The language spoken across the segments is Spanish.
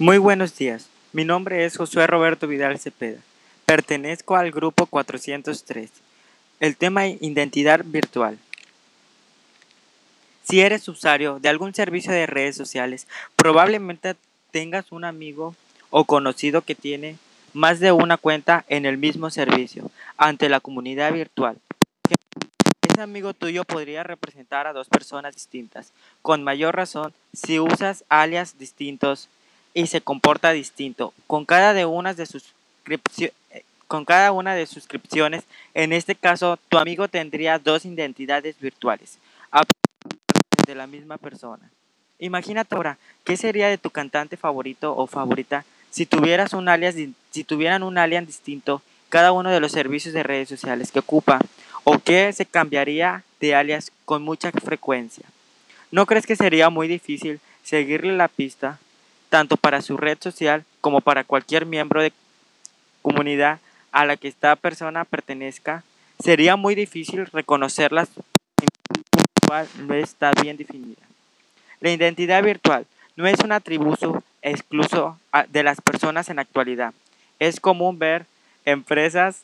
Muy buenos días. Mi nombre es Josué Roberto Vidal Cepeda. Pertenezco al grupo 403. El tema identidad virtual. Si eres usuario de algún servicio de redes sociales, probablemente tengas un amigo o conocido que tiene más de una cuenta en el mismo servicio ante la comunidad virtual. Ese amigo tuyo podría representar a dos personas distintas, con mayor razón si usas alias distintos y se comporta distinto con cada, de una de sus con cada una de suscripciones. En este caso, tu amigo tendría dos identidades virtuales de la misma persona. Imagínate ahora, ¿qué sería de tu cantante favorito o favorita si tuvieras un alias si tuvieran un alias distinto cada uno de los servicios de redes sociales que ocupa o qué se cambiaría de alias con mucha frecuencia? ¿No crees que sería muy difícil seguirle la pista tanto para su red social como para cualquier miembro de comunidad a la que esta persona pertenezca, sería muy difícil reconocerlas no está bien definida. La identidad virtual no es un atributo excluso de las personas en la actualidad. Es común ver empresas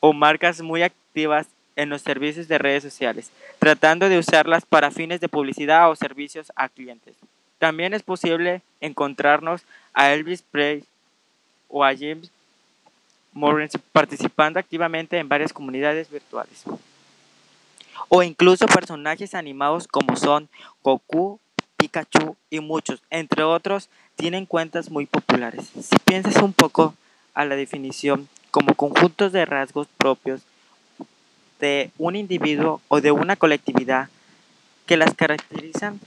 o marcas muy activas en los servicios de redes sociales, tratando de usarlas para fines de publicidad o servicios a clientes. También es posible encontrarnos a Elvis Presley o a James Morrison participando activamente en varias comunidades virtuales. O incluso personajes animados como son Goku, Pikachu y muchos, entre otros, tienen cuentas muy populares. Si piensas un poco a la definición como conjuntos de rasgos propios de un individuo o de una colectividad que las caracterizan